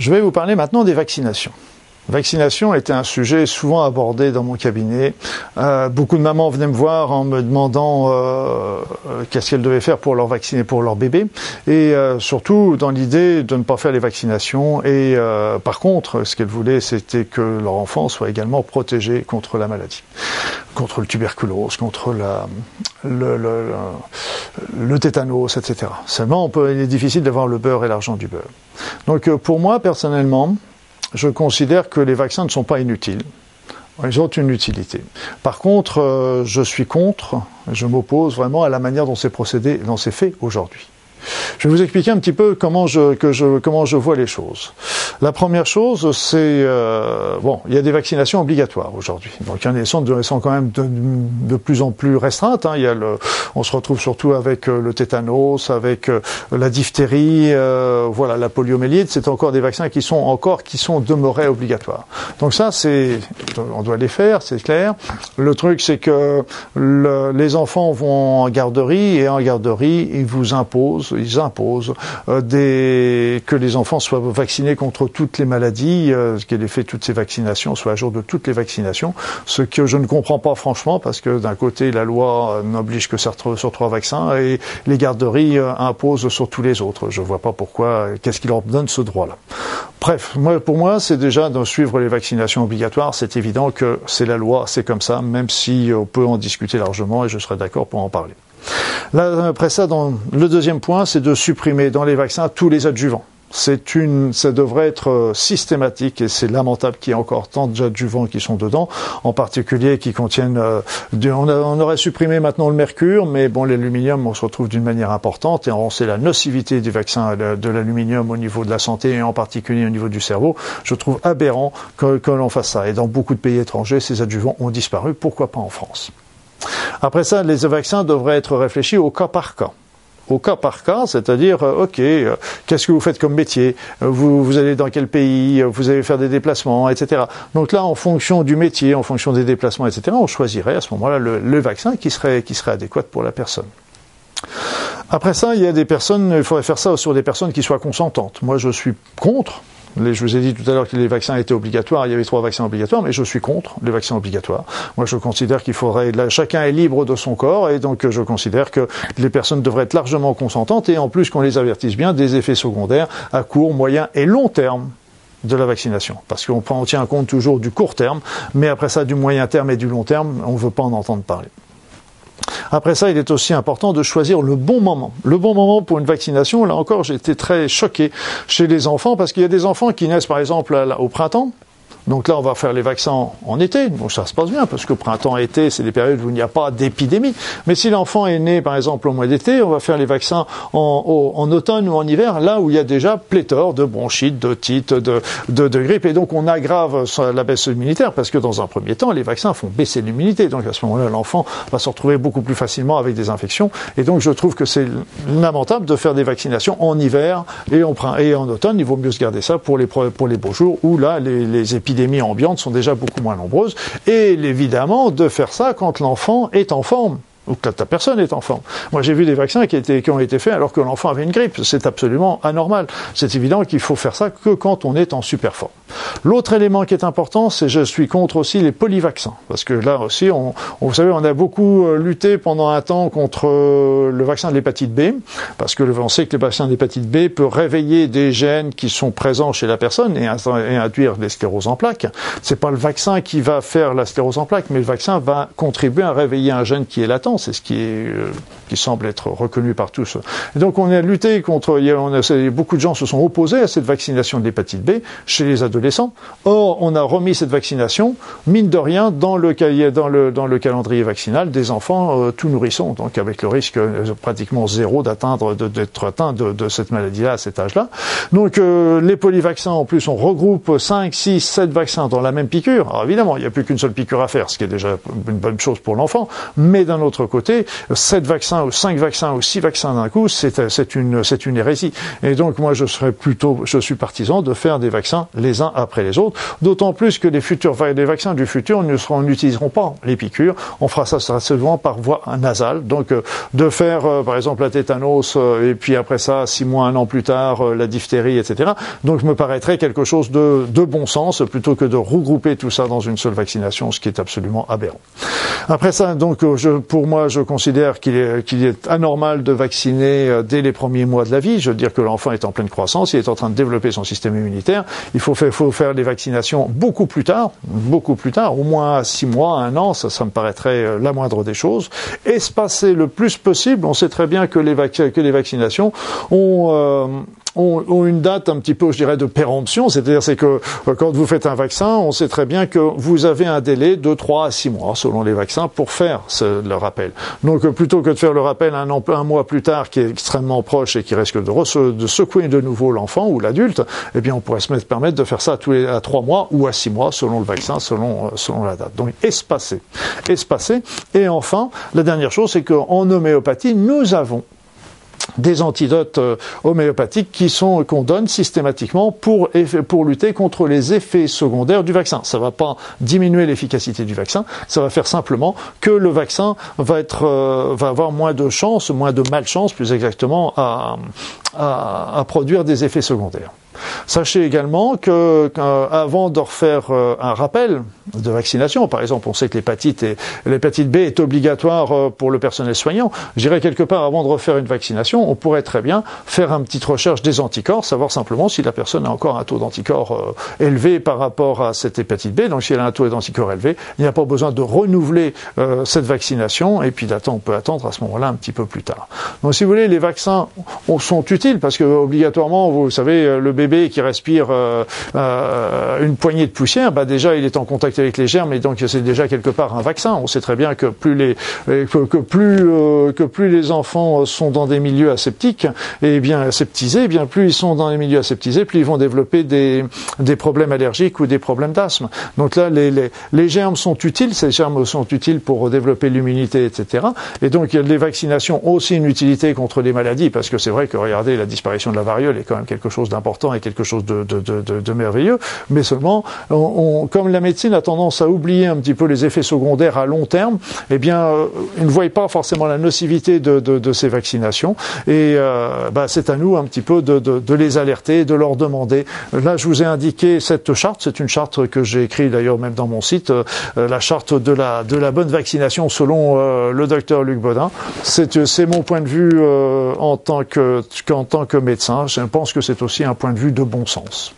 Je vais vous parler maintenant des vaccinations. Vaccination était un sujet souvent abordé dans mon cabinet. Euh, beaucoup de mamans venaient me voir en me demandant euh, euh, qu'est-ce qu'elles devaient faire pour leur vacciner pour leur bébé, et surtout dans l'idée de ne pas faire les vaccinations. Et par contre, ce qu'elles voulaient, c'était que leur enfant soit également protégé contre la maladie, contre le tuberculose, contre la, le, le, le, tétanos, etc. Seulement, on peut, il est difficile d'avoir le beurre et l'argent du beurre. Donc, pour moi, personnellement, je considère que les vaccins ne sont pas inutiles. Ils ont une utilité. Par contre, euh, je suis contre, je m'oppose vraiment à la manière dont c'est procédé, dont c'est fait aujourd'hui. Je vais vous expliquer un petit peu comment je, comment je vois les choses. La première chose, c'est euh, bon, il y a des vaccinations obligatoires aujourd'hui. Donc, il y sont, sont quand même de, plus en plus restreintes. Hein. Il y a le, on se retrouve surtout avec euh, le tétanos, avec euh, la diphtérie, euh, voilà, la poliomyélite. C'est encore des vaccins qui sont encore qui sont demeurés obligatoires. Donc ça, c'est, on doit les faire, c'est clair. Le truc, c'est que le, les enfants vont en garderie et en garderie, ils vous imposent ils imposent euh, des, que les enfants soient vaccinés contre toutes les maladies, euh, qu'elle ait fait toutes ces vaccinations, soit à jour de toutes les vaccinations, ce que je ne comprends pas franchement parce que d'un côté la loi euh, n'oblige que sur trois vaccins et les garderies imposent sur tous les autres. Je ne vois pas pourquoi, qu'est-ce qui leur donne ce droit-là. Bref, moi, pour moi, c'est déjà de suivre les vaccinations obligatoires. C'est évident que c'est la loi, c'est comme ça, même si on peut en discuter largement et je serais d'accord pour en parler. Là, après ça, dans le deuxième point, c'est de supprimer dans les vaccins tous les adjuvants. C'est une, ça devrait être euh, systématique et c'est lamentable qu'il y ait encore tant d'adjuvants qui sont dedans, en particulier qui contiennent. Euh, on, aurait supprimé maintenant le mercure, mais bon, l'aluminium, on se retrouve d'une manière importante et on sait la nocivité du vaccin de l'aluminium au niveau de la santé et en particulier au niveau du cerveau. Je trouve aberrant que, que l'on fasse ça. Et dans beaucoup de pays étrangers, ces adjuvants ont disparu. Pourquoi pas en France? Après ça, les vaccins devraient être réfléchis au cas par cas au cas par cas, c'est-à-dire, euh, ok, euh, qu'est-ce que vous faites comme métier? Vous, vous allez dans quel pays? Vous allez faire des déplacements, etc. Donc là, en fonction du métier, en fonction des déplacements, etc., on choisirait à ce moment-là le, le, vaccin qui serait, qui serait adéquat pour la personne. Après ça, il y a des personnes, il faudrait faire ça sur des personnes qui soient consentantes. Moi, je suis contre, je vous ai dit tout à l'heure que les vaccins étaient obligatoires. Il y avait trois vaccins obligatoires, mais je suis contre les vaccins obligatoires. Moi, je considère qu'il faudrait. chacun est libre de son corps, et donc je considère que les personnes devraient être largement consentantes, et en plus qu'on les avertisse bien des effets secondaires à court, moyen et long terme de la vaccination. Parce qu'on on tient compte toujours du court terme, mais après ça, du moyen terme et du long terme, on ne veut pas en entendre parler. Après ça, il est aussi important de choisir le bon moment. Le bon moment pour une vaccination, là encore, j'ai été très choqué chez les enfants parce qu'il y a des enfants qui naissent par exemple au printemps, donc là, on va faire les vaccins en été. Donc ça se passe bien, parce que printemps-été, c'est des périodes où il n'y a pas d'épidémie. Mais si l'enfant est né, par exemple, au mois d'été, on va faire les vaccins en, automne ou en hiver, là où il y a déjà pléthore de bronchites, de, de, de, grippe. Et donc on aggrave la baisse immunitaire, parce que dans un premier temps, les vaccins font baisser l'immunité. Donc à ce moment-là, l'enfant va se retrouver beaucoup plus facilement avec des infections. Et donc je trouve que c'est lamentable de faire des vaccinations en hiver et en, et en automne. Il vaut mieux se garder ça pour les, pour les beaux jours, où là, les épidémies épidémies ambiantes sont déjà beaucoup moins nombreuses, et évidemment de faire ça quand l'enfant est en forme ou que ta personne est en forme. Moi, j'ai vu des vaccins qui, étaient, qui ont été faits alors que l'enfant avait une grippe. C'est absolument anormal. C'est évident qu'il faut faire ça que quand on est en super forme. L'autre élément qui est important, c'est je suis contre aussi les polyvaccins. Parce que là aussi, on, vous savez, on a beaucoup euh, lutté pendant un temps contre euh, le vaccin de l'hépatite B, parce que on sait que le vaccin d'hépatite B peut réveiller des gènes qui sont présents chez la personne et, induire des scléroses en plaques. C'est pas le vaccin qui va faire la sclérose en plaques, mais le vaccin va contribuer à réveiller un gène qui est latent c'est ce qui, est, euh, qui semble être reconnu par tous. Donc on a lutté contre, beaucoup de gens se sont opposés à cette vaccination de l'hépatite B chez les adolescents. Or, on a remis cette vaccination, mine de rien, dans le, dans le, dans le calendrier vaccinal des enfants euh, tout nourrissons, donc avec le risque euh, pratiquement zéro d'atteindre, d'être atteint de, de, cette maladie-là à cet âge-là. Donc les polyvaccins, en plus, on regroupe 5, 6, 7 vaccins dans la même piqûre. Alors évidemment, il n'y a plus qu'une seule piqûre à faire, ce qui est déjà une bonne chose pour l'enfant, mais d'un autre côté, 7 vaccins ou 5 vaccins ou 6 vaccins d'un coup, c'est une, une hérésie. Et donc moi, je serais plutôt, je suis partisan de faire des vaccins les uns après les autres. D'autant plus que les futurs les vaccins du futur n'utiliseront pas les piqûres. On fera ça seulement par voie nasale. Donc, euh, de faire, euh, par exemple, la tétanos, et puis après ça, six mois, un an plus tard, la diphtérie, etc. Donc, me paraîtrait quelque chose de, de bon sens plutôt que de regrouper tout ça dans une seule vaccination, ce qui est absolument aberrant. Après ça, donc, je, pour moi, je considère qu'il est, qu'il est anormal de vacciner dès les premiers mois de la vie. Je veux dire que l'enfant est en pleine croissance, il est en train de développer son système immunitaire. Il faut faire, faut les vaccinations beaucoup plus tard, beaucoup plus tard, au moins six mois, un an, ça, ça me paraîtrait euh, la moindre des choses. Espacer le plus possible. On sait très bien que les, que les vaccinations ont euh, ont, une date un petit peu, je dirais, de péremption. C'est-à-dire, c'est que euh, quand vous faites un vaccin, on sait très bien que vous avez un délai de 3 à 6 mois, selon les vaccins, pour faire ce, le rappel. Donc, euh, plutôt que de faire le rappel un, un mois plus tard, qui est extrêmement proche et qui risque de, de secouer de nouveau l'enfant ou l'adulte, eh bien, on pourrait se mettre, permettre de faire ça à, tous les, à 3 mois ou à 6 mois, selon le vaccin, selon, euh, selon la date. Donc, espacer. Espacer. Et enfin, la dernière chose, c'est qu'en homéopathie, nous avons des antidotes euh, homéopathiques qui sont qu'on donne systématiquement pour pour lutter contre les effets secondaires du vaccin. Ça va pas diminuer l'efficacité du vaccin, ça va faire simplement que le vaccin va être euh, va avoir moins de chances, moins de malchance plus exactement à, à produire des effets secondaires. Sachez également que avant de refaire euh, un rappel de vaccination, par exemple, on sait que l'hépatite B est obligatoire euh, pour le personnel soignant. J'irai quelque part avant de refaire une vaccination, on pourrait très bien faire une petite recherche des anticorps, savoir simplement si la personne a encore un taux d'anticorps euh, élevé par rapport à cette hépatite B. Donc, si elle a un taux d'anticorps élevé, il n'y a pas besoin de renouveler cette vaccination et puis on peut attendre à ce moment-là un petit peu plus tard. Donc, si vous voulez, les vaccins sont utiles parce que obligatoirement, vous savez, le bébé qui respire euh, euh, une poignée de poussière, bah déjà il est en contact avec les germes et donc c'est déjà quelque part un vaccin. On sait très bien que plus les que, plus euh, que plus les enfants sont dans des milieux aseptiques et bien aseptisés, bien plus ils sont dans les milieux aseptisés, plus ils vont développer des des problèmes allergiques ou des problèmes d'asthme. Donc là les, les, les germes sont utiles, ces germes sont utiles pour développer l'immunité, etc. Et donc les vaccinations ont aussi une utilité contre les maladies parce que c'est vrai que regardez la disparition de la variole est quand même quelque chose d'important quelque chose de, de, de, de merveilleux, mais seulement, on, comme la médecine a tendance à oublier un petit peu les effets secondaires à long terme, eh bien, euh, ils ne voient pas forcément la nocivité de, ces vaccinations, et euh, bah, c'est à nous un petit peu de, les alerter, de leur demander. Là, je vous ai indiqué cette charte, c'est une charte que j'ai écrite d'ailleurs même dans mon site, euh, la charte de la, de la bonne vaccination selon le docteur Luc Baudin. C'est mon point de vue en tant que, qu'en tant que médecin. Je pense que c'est aussi un point de vue de bon sens.